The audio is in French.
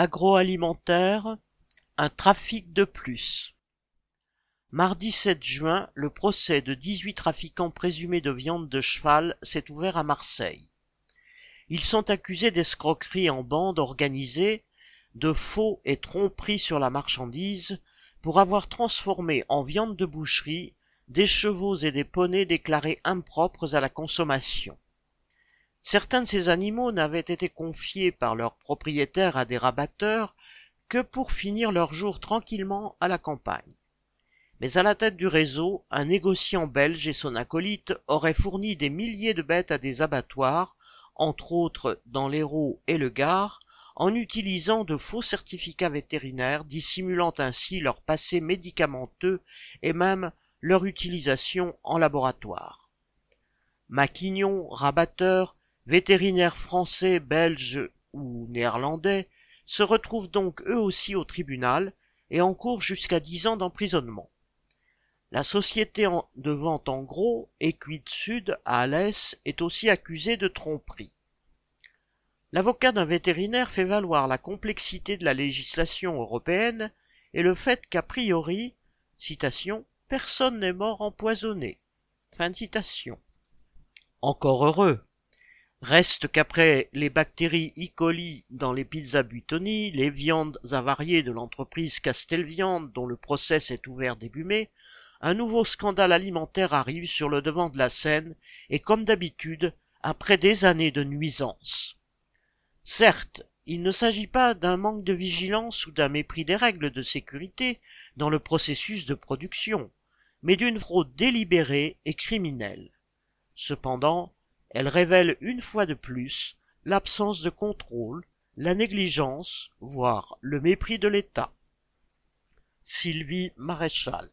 Agroalimentaire, un trafic de plus. Mardi 7 juin, le procès de 18 trafiquants présumés de viande de cheval s'est ouvert à Marseille. Ils sont accusés d'escroquerie en bande organisée, de faux et tromperie sur la marchandise, pour avoir transformé en viande de boucherie des chevaux et des poneys déclarés impropres à la consommation. Certains de ces animaux n'avaient été confiés par leurs propriétaires à des rabatteurs que pour finir leur jour tranquillement à la campagne. Mais à la tête du réseau, un négociant belge et son acolyte auraient fourni des milliers de bêtes à des abattoirs, entre autres dans l'Hérault et le Gard, en utilisant de faux certificats vétérinaires dissimulant ainsi leur passé médicamenteux et même leur utilisation en laboratoire. Maquignon, rabatteur, vétérinaires français, belges ou néerlandais se retrouvent donc eux aussi au tribunal et encourent jusqu'à dix ans d'emprisonnement. La société de vente en gros, Equid Sud, à Alès, est aussi accusée de tromperie. L'avocat d'un vétérinaire fait valoir la complexité de la législation européenne et le fait qu'a priori, personne n'est mort empoisonné. Encore heureux. Reste qu'après les bactéries E. coli dans les pizzas Buitoni, les viandes avariées de l'entreprise Castelviande dont le procès s'est ouvert début mai, un nouveau scandale alimentaire arrive sur le devant de la scène et comme d'habitude, après des années de nuisances. Certes, il ne s'agit pas d'un manque de vigilance ou d'un mépris des règles de sécurité dans le processus de production, mais d'une fraude délibérée et criminelle. Cependant, elle révèle une fois de plus l'absence de contrôle, la négligence, voire le mépris de l'État. Sylvie Maréchal